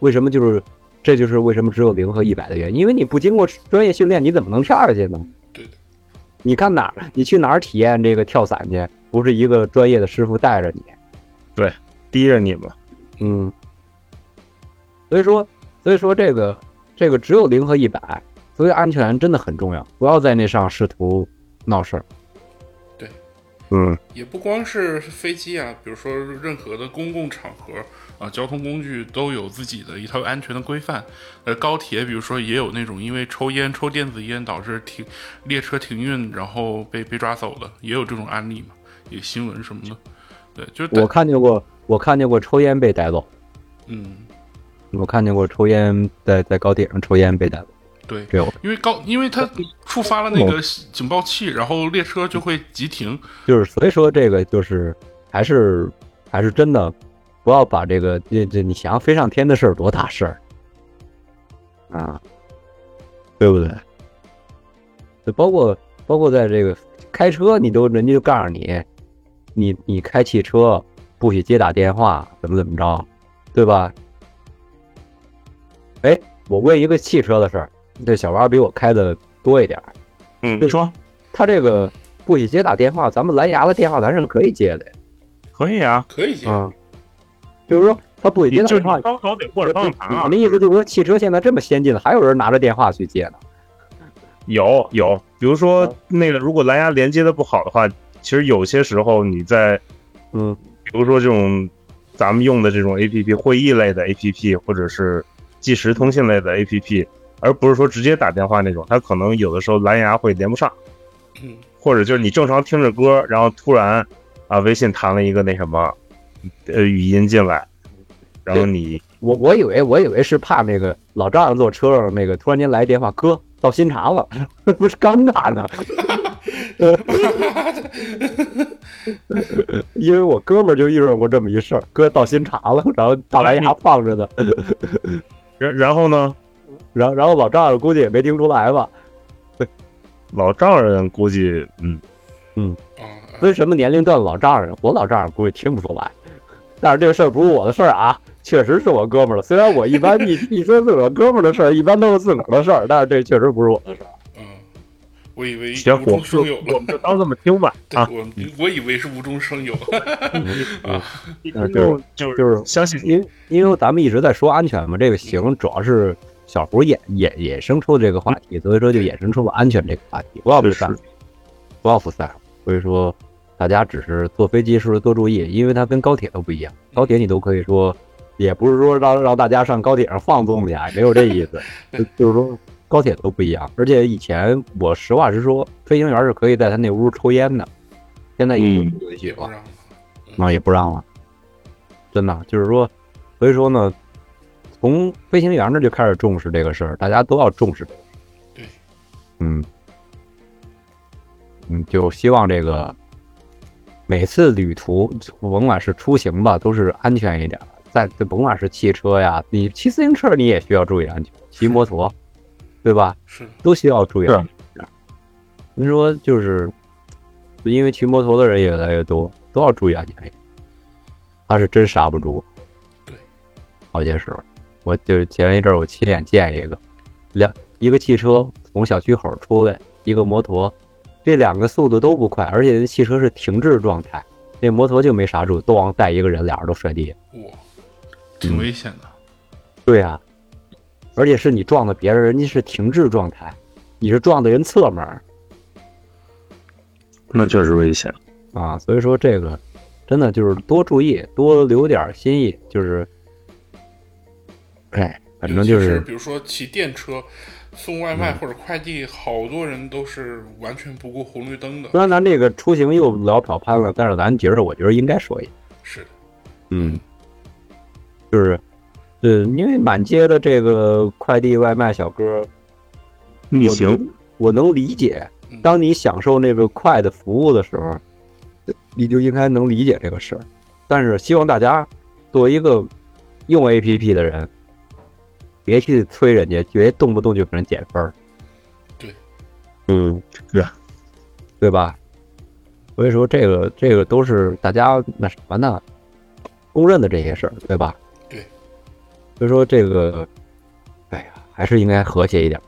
为什么就是这就是为什么只有零和一百的原因？因为你不经过专业训练，你怎么能跳下去呢？对的，你看哪儿？你去哪儿体验这个跳伞去？不是一个专业的师傅带着你，对逼着你嘛。嗯，所以说，所以说这个这个只有零和一百，所以安全真的很重要，不要在那上试图闹事儿。嗯，也不光是飞机啊，比如说任何的公共场合啊，交通工具都有自己的一套安全的规范。呃，高铁比如说也有那种因为抽烟、抽电子烟导致停列车停运，然后被被抓走的，也有这种案例嘛，也新闻什么的。对，就是我看见过，我看见过抽烟被逮走，嗯，我看见过抽烟在在高铁上抽烟被逮走，对，这有因为高，因为它触发了那个警报器，然后列车就会急停。就是所以说这个就是还是还是真的，不要把这个这这你想要飞上天的事儿多大事儿啊，对不对？就包括包括在这个开车，你都人家就告诉你，你你开汽车不许接打电话，怎么怎么着，对吧？哎，我问一个汽车的事儿，这小娃比我开的多一点儿，嗯，你说他这个不许接打电话，咱们蓝牙的电话咱是可以接的。可以啊，可以接，嗯，就是说他不许接打电话。高考得握着方向盘啊我。那意思就是说，汽车现在这么先进了，还有人拿着电话去接呢。有有，比如说那个，如果蓝牙连接的不好的话，其实有些时候你在，嗯，比如说这种咱们用的这种 A P P 会议类的 A P P，或者是即时通信类的 A P P，而不是说直接打电话那种，它可能有的时候蓝牙会连不上，嗯，或者就是你正常听着歌，然后突然啊微信弹了一个那什么，呃语音进来，然后你我我以为我以为是怕那个老丈人坐车上那个突然间来电话，哥到新茶了，不是尴尬呢。因为我哥们儿就遇上过这么一事儿，哥到新茶了，然后大蓝牙放着呢，然然后呢，然后然后老丈人估计也没听出来吧？老丈人估计嗯嗯，分什么年龄段老丈人，我老丈人估计听不出来。但是这个事儿不是我的事儿啊，确实是我哥们儿的。虽然我一般一 一说自个儿哥们儿的事儿，一般都是自个儿的事儿，但是这确实不是我的事儿。嗯，我以为行，无我们就中生有我们就当这么听吧，啊。我我以为是无中生有 啊，嗯就是就是相信因为因为咱们一直在说安全嘛，这个行主要是小胡衍衍衍生出的这个话题，所以说就衍生出了安全这个话题，不要不散，不要不散。所以说大家只是坐飞机时候多注意，因为它跟高铁都不一样，高铁你都可以说，也不是说让让大家上高铁上放纵去，没有这意思，就就是说高铁都不一样。而且以前我实话实说，飞行员是可以在他那屋抽烟的，现在已经不允许了。那也不让了，真的就是说，所以说呢，从飞行员那就开始重视这个事儿，大家都要重视这个事儿。对，嗯，嗯，就希望这个每次旅途，甭管是出行吧，都是安全一点。再甭管是汽车呀，你骑自行车你也需要注意安全，骑摩托，对吧？是都需要注意安全。您说就是，因为骑摩托的人也越来越多，都要注意安全。他是真刹不住。对，好些时候，我就前一阵儿我亲眼见一个，两一个汽车从小区口出来，一个摩托，这两个速度都不快，而且那汽车是停滞状态，那摩托就没刹住，都往带一个人，俩人都摔地下。哇，挺危险的。对呀、而且是你撞的别人，人家是停滞状态，你是撞的人侧门那确实危险。啊，所以说这个真的就是多注意，多留点心意，就是，哎，反正就是比如说骑电车送外卖或者快递，好多人都是完全不顾红绿灯的虽。然咱这个出行又聊跑偏了，但是咱觉着我觉得应该说一下，是的，嗯，就是，呃，因为满街的这个快递外卖小哥，逆行，我能理解嗯，当你享受那个快的服务的时候，你就应该能理解这个事儿。但是希望大家作为一个用 APP 的人，别去催人家，别动不动就给人减分儿，嗯，是对吧？所以说这个这个都是大家那什么呢，公认的这些事儿，对吧？对。所以说这个，哎呀，还是应该和谐一点，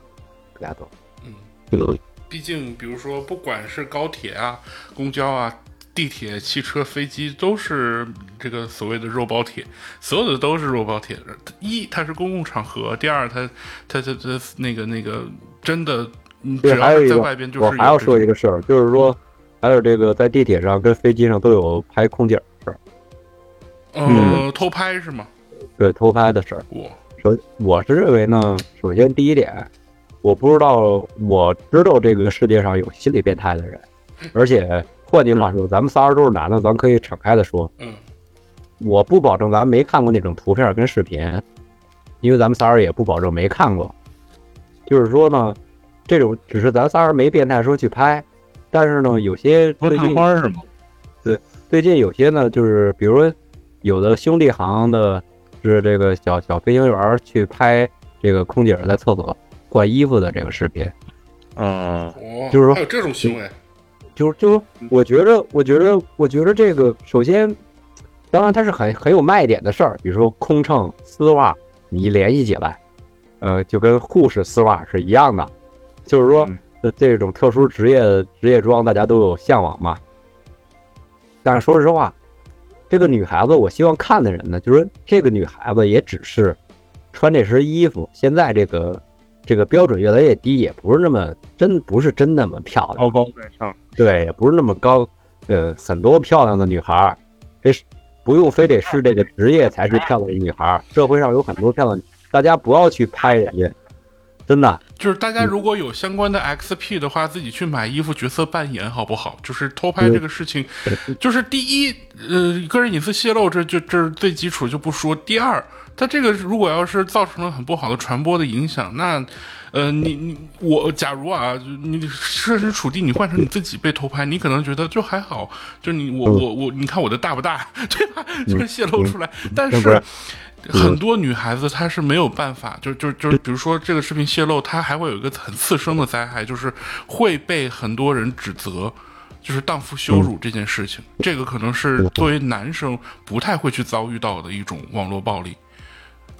大家都。嗯，毕竟比如说不管是高铁啊、公交啊、地铁、汽车、飞机，都是这个所谓的肉包铁，所有的都是肉包铁。一，它是公共场合；第二，它它它它那个那个真的，你只对，还要是在外边就是我还要说一个，事儿，就是说，还有这个在地铁上跟飞机上都有拍空姐的事儿，呃，偷拍是吗？对偷拍的事儿。我首我是认为呢，首先第一点，我不知道，我知道这个世界上有心理变态的人，而且换句话说，咱们仨人都是男的，咱可以敞开的说，嗯我不保证咱没看过那种图片跟视频，因为咱们仨人也不保证没看过。就是说呢，这种只是咱仨人没变态说去拍，但是呢，有些最近花是吗？对最近有些呢，就是比如有的兄弟行的，是这个小小飞行员去拍这个空姐在厕所换衣服的这个视频，嗯，我就是说还有这种行为，就是就是我觉着，我觉着，我觉着这个首先，当然它是很很有卖点的事儿，比如说空乘丝袜，你一联系起来，呃，就跟护士丝袜是一样的，就是说这种特殊职业职业装大家都有向往嘛。但是说实话，这个女孩子，我希望看的人呢，就是这个女孩子也只是穿这身衣服，现在这个这个标准越来越低，也不是那么真，不是真那么漂亮，高高在上。对，也不是那么高，呃，很多漂亮的女孩儿，这是不用非得是这个职业才是漂亮的女孩儿，社会上有很多漂亮，大家不要去拍人家，真的，就是大家如果有相关的 XP 的话，自己去买衣服角色扮演好不好？就是偷拍这个事情，就是第一，呃，个人隐私泄露，这就这是最基础就不说。第二，它这个如果要是造成了很不好的传播的影响，那，呃，你你我假如啊，你设身处地，你换成你自己被偷拍，你可能觉得就还好，就你我我我，你看我的大不大，对吧？就是泄露出来，但是很多女孩子她是没有办法，就就就比如说这个视频泄露，她还会有一个很次生的灾害，就是会被很多人指责，就是荡妇羞辱这件事情。这个可能是作为男生不太会去遭遇到的一种网络暴力。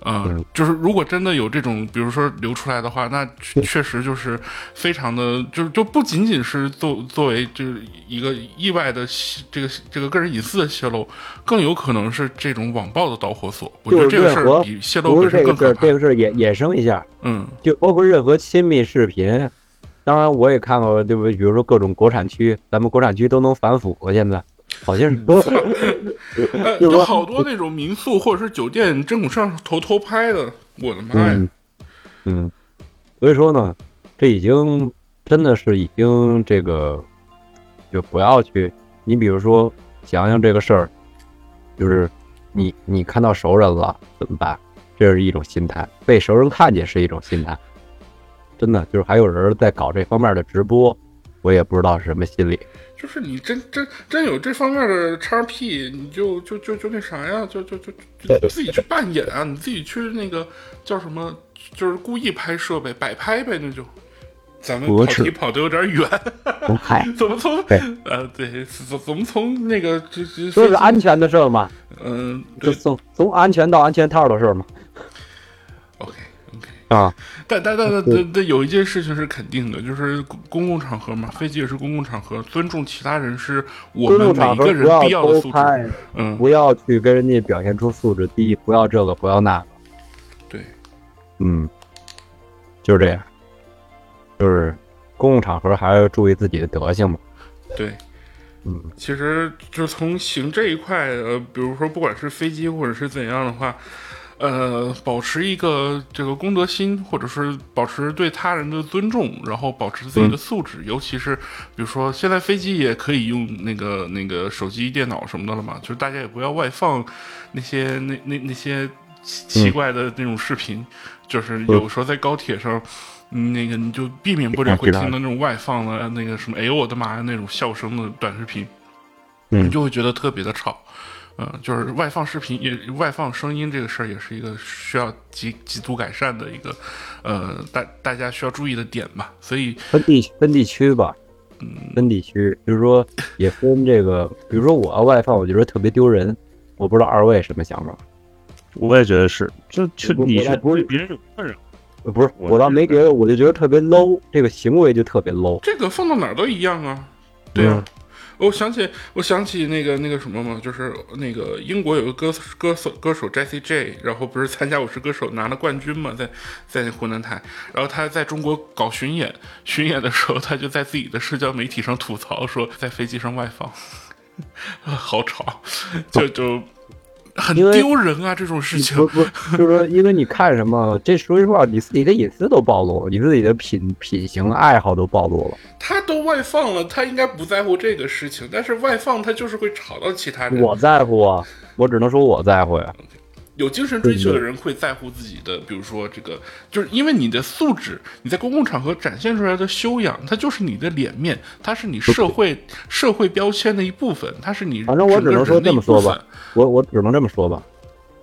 嗯，就是如果真的有这种，比如说流出来的话，那确确实就是非常的，就是就不仅仅是作作为就是一个意外的这个这个个人隐私的泄露，更有可能是这种网暴的导火索。我觉得这个事儿比泄露更可怕。这个事儿衍衍生一下，嗯，就包括任何亲密视频。当然，我也看过，对不对？比如说各种国产区，咱们国产区都能反腐，现在好像是说，呃，就是说有好多那种民宿或者是酒店针孔摄像头偷拍的，我的妈呀！嗯嗯，所以说呢，这已经真的是已经这个，就不要去。你比如说，想想这个事儿，就是你你看到熟人了怎么办？这是一种心态，被熟人看见是一种心态。真的就是还有人在搞这方面的直播，我也不知道是什么心理。就是你真真真有这方面的叉 P，你就就就就那啥呀，就就就就自己去扮演啊，你自己去那个叫什么，就是故意拍摄呗，摆拍呗，那就。咱们跑题跑的有点远，怎么从对呃对，怎怎么从那个这是安全的事儿嘛，嗯对就从从安全到安全套的事儿嘛。啊，但但但但但但有一件事情是肯定的，就是公公共场合嘛，飞机也是公共场合，尊重其他人是我们每一个人必要的素质。嗯，不要去跟人家表现出素质低，不要这个，不要那个。对，嗯，就是这样，就是公共场合还是要注意自己的德行嘛。对，嗯，其实就是从行这一块，呃，比如说不管是飞机或者是怎样的话，呃，保持一个这个公德心，或者是保持对他人的尊重，然后保持自己的素质，尤其是比如说现在飞机也可以用那个那个手机、电脑什么的了嘛，就是大家也不要外放那些那那那些奇奇怪的那种视频，就是有时候在高铁上。嗯，那个你就避免不了会听到那种外放的那个什么，哎呦我的妈呀那种笑声的短视频，嗯你就会觉得特别的吵。嗯，就是外放视频也外放声音这个事儿，也是一个需要极极度改善的一个，呃，大大家需要注意的点吧。所以，分地分地区吧，嗯，分地区，就是说也分这个，比如说我要外放，我觉得特别丢人。我不知道二位什么想法？我也觉得是，就就我你是不是别人有困扰，呃不是，我我倒没觉得，我就觉得特别 low，这个行为就特别 low。这个放到哪儿都一样啊。对啊，嗯我想起我想起那个那个什么嘛，就是那个英国有个歌歌手歌手 Jessie J，然后不是参加《我是歌手》拿了冠军嘛，在在湖南台，然后他在中国搞巡演，巡演的时候他就在自己的社交媒体上吐槽说在飞机上外放，好吵，就就很丢人啊这种事情不。不，就是说，因为你看什么，这说实话，你自己的隐私都暴露了，你自己的品品行爱好都暴露了。他都外放了，他应该不在乎这个事情，但是外放他就是会吵到其他人。我在乎啊，我只能说我在乎呀。有精神追求的人会在乎自己的，比如说这个，就是因为你的素质，你在公共场合展现出来的修养，它就是你的脸面，它是你社会社会标签的一部分，它是你反正我只能说这么说吧。我我只能这么说吧，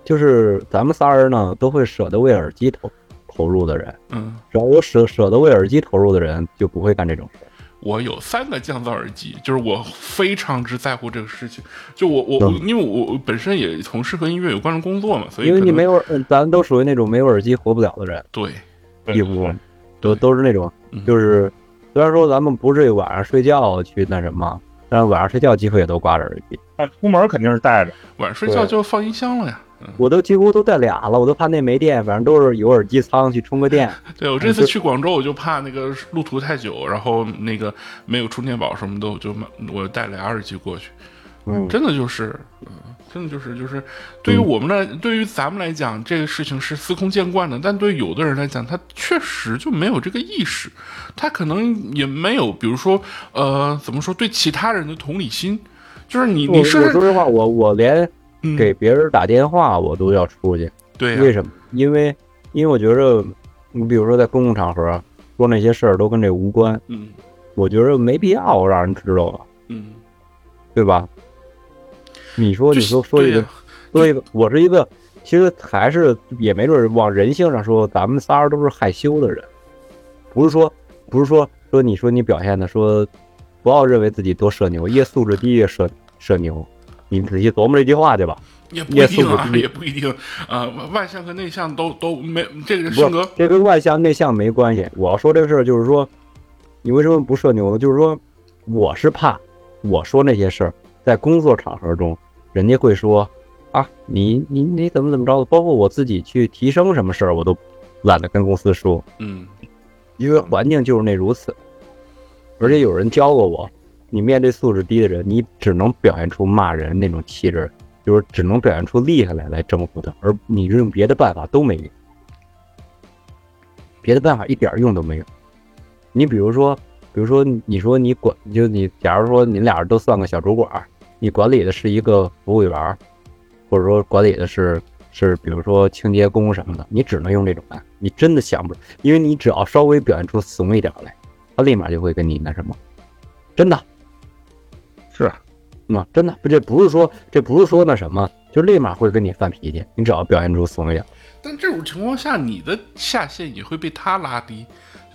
就是咱们仨人呢，都会舍得为耳机投投入的人，嗯，只要有舍舍得为耳机投入的人，就不会干这种事。我有三个降噪耳机，就是我非常之在乎这个事情。就我我、嗯。因为我我本身也从事和音乐有关的工作嘛，所以因为你没有，呃咱都属于那种没有耳机活不了的人，对，几乎都都是那种嗯，就是虽然说咱们不至于晚上睡觉去那什么，但是晚上睡觉几乎也都挂着耳机。但出门肯定是带着。晚上睡觉就放音箱了呀，我都几乎都带俩了，我都怕那没电，反正都是有耳机仓去充个电。对我这次去广州，我就怕那个路途太久，然后那个没有充电宝什么的，我就我带俩耳机过去。嗯，真的就是，嗯，真的就是就是，对于我们来，对于咱们来讲，这个事情是司空见惯的，但对有的人来讲，他确实就没有这个意识，他可能也没有，比如说，呃，怎么说，对其他人的同理心，就是你你是说实话，我我连给别人打电话我都要出去，对，为什么？因为因为我觉着，你比如说在公共场合说那些事儿都跟这无关，嗯，我觉着没必要让人知道了，嗯，对吧？你说，你说说一个，说一个，我是一个，其实还是也没准往人性上说，咱们仨都是害羞的人，不是说，不是说说你说你表现的说，不要认为自己多社牛，越素质低越社社牛，你仔细琢磨这句话去吧。也不一定啊，也 不一定啊，外向和内向都都没这个性格，这跟外向内向没关系。我要说这个事儿，就是说，你为什么不社牛呢？就是说，我是怕我说那些事儿在工作场合中。人家会说，啊，你你你怎么怎么着的？包括我自己去提升什么事儿，我都懒得跟公司说。嗯，因为环境就是那如此。而且有人教过我，你面对素质低的人，你只能表现出骂人那种气质，就是只能表现出厉害来来征服他，而你用别的办法都没用，别的办法一点用都没有。你比如说，比如说，你说你管，就你，假如说你俩人都算个小主管。你管理的是一个服务员，或者说管理的是是比如说清洁工什么的，你只能用这种办。你真的想不，因为你只要稍微表现出怂一点来，他立马就会跟你那什么，真的，是，啊，真的不，这不是说这不是说那什么，就立马会跟你犯脾气。你只要表现出怂样，但这种情况下，你的下限也会被他拉低。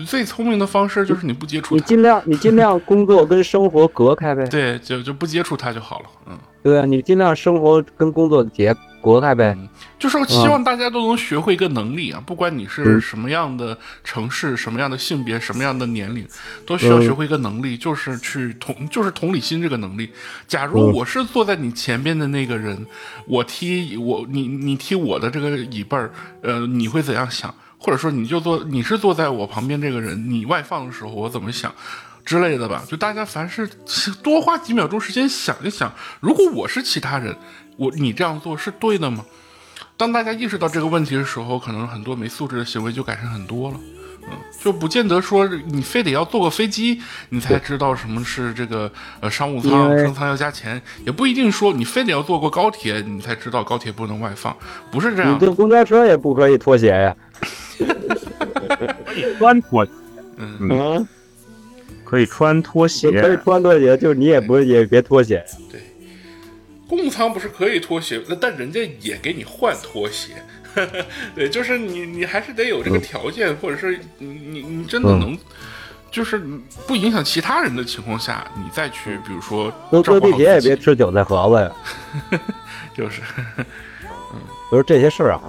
最聪明的方式就是你不接触，你尽量你尽量工作跟生活隔开呗。对，就就不接触他就好了。嗯，对啊，你尽量生活跟工作结隔开呗。就是我希望大家都能学会一个能力啊，不管你是什么样的城市、什么样的性别、什么样的年龄，都需要学会一个能力，就是去同就是同理心这个能力。假如我是坐在你前边的那个人，我踢我你你踢我的这个椅背儿，呃，你会怎样想？或者说，你就坐，你是坐在我旁边这个人，你外放的时候，我怎么想之类的吧？就大家凡是多花几秒钟时间想一想，如果我是其他人，我你这样做是对的吗？当大家意识到这个问题的时候，可能很多没素质的行为就改善很多了。嗯，就不见得说你非得要坐个飞机，你才知道什么是这个呃商务舱升舱要加钱，也不一定说你非得要坐过高铁，你才知道高铁不能外放，不是这样。你坐公交车也不可以脱鞋呀。可以穿拖，嗯，可以穿拖鞋，可以穿拖鞋，就是你也不也别脱鞋。对，公仓不是可以脱鞋，但人家也给你换拖鞋。对，就是你你还是得有这个条件，或者是你你你真的能，就是不影响其他人的情况下，你再去，比如说坐地铁也别吃韭菜盒子呀。就是，嗯，就是这些事儿啊。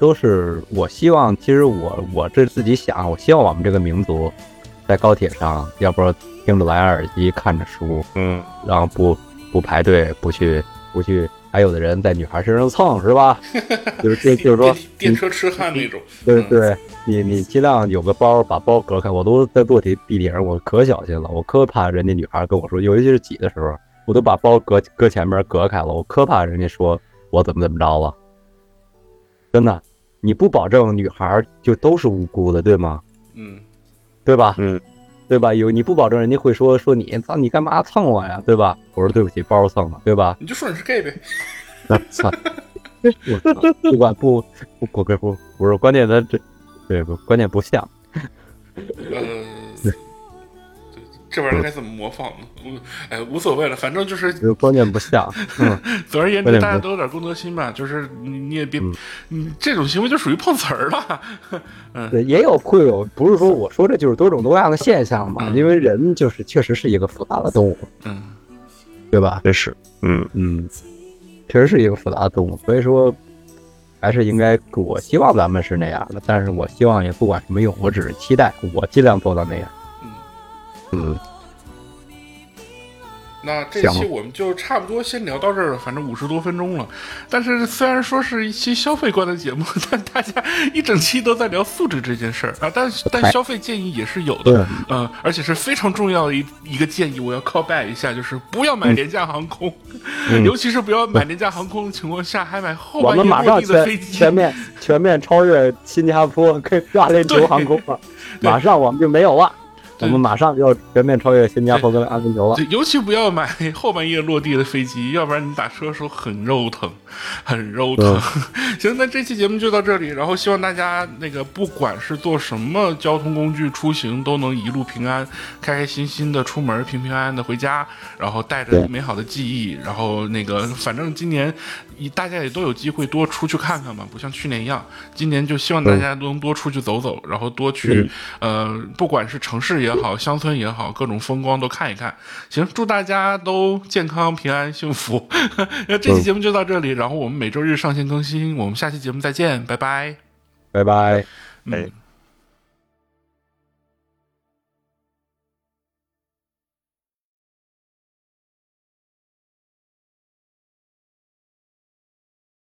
都是我希望，其实我我这自己想，我希望我们这个民族，在高铁上，要不听着蓝牙耳机看着书，嗯，然后不不排队，不去不去，还有的人在女孩身上蹭，是吧？就是就就是说电车痴汉那种。对对，你你尽量有个包，把包隔开。我都在坐地地铁上，我可小心了，我可怕人家女孩跟我说，尤其是挤的时候，我都把包搁搁前面隔开了，我可怕人家说我怎么怎么着了。真的，你不保证女孩就都是无辜的，对吗？嗯，对吧？嗯，对吧？有你不保证，人家会说说你，操你干嘛蹭我呀？对吧？我说对不起，包蹭了，对吧？你就说你是 gay 呗。那操，我不管不不不不不是关键，他这对不关键不像。这玩意儿该怎么模仿呢？嗯，哎，无所谓了，反正就是观念不像。嗯，总而言之，大家都有点公德心吧。就是你你也别，你这种行为就属于碰瓷儿了。嗯，对，也有会有，不是说我说这就是多种多样的现象嘛。因为人就是确实是一个复杂的动物。嗯，对吧？这是，嗯嗯，确实是一个复杂的动物。所以说，还是应该，我希望咱们是那样的。但是我希望也不管什么用，我只是期待，我尽量做到那样。嗯，那这期我们就差不多先聊到这儿了，反正五十多分钟了。但是虽然说是一期消费观的节目，但大家一整期都在聊素质这件事儿啊。但但消费建议也是有的，嗯，而且是非常重要的一一个建议，我要 call back 一下，就是不要买廉价航空，尤其是不要买廉价航空的情况下还买后半夜落地的飞机，全面全面超越新加坡跟阿联酋航空了，马上我们就没有了。我们马上就要全面超越新加坡跟阿根廷了。尤其不要买 后半夜落地的飞机，要不然你打车的时候很肉疼，很肉疼。行，那这期节目就到这里，然后希望大家那个不管是坐什么交通工具出行，都能一路平安，开开心心的出门，平平安安的回家，然后带着美好的记忆。然后那个，反正今年大家也都有机会多出去看看嘛，不像去年一样。今年就希望大家都能多出去走走，然后多去呃，不管是城市。也好，乡村也好，各种风光都看一看。行，祝大家都健康、平安、幸福。那这期节目就到这里，然后我们每周日上线更新，我们下期节目再见，拜拜，拜拜，哎。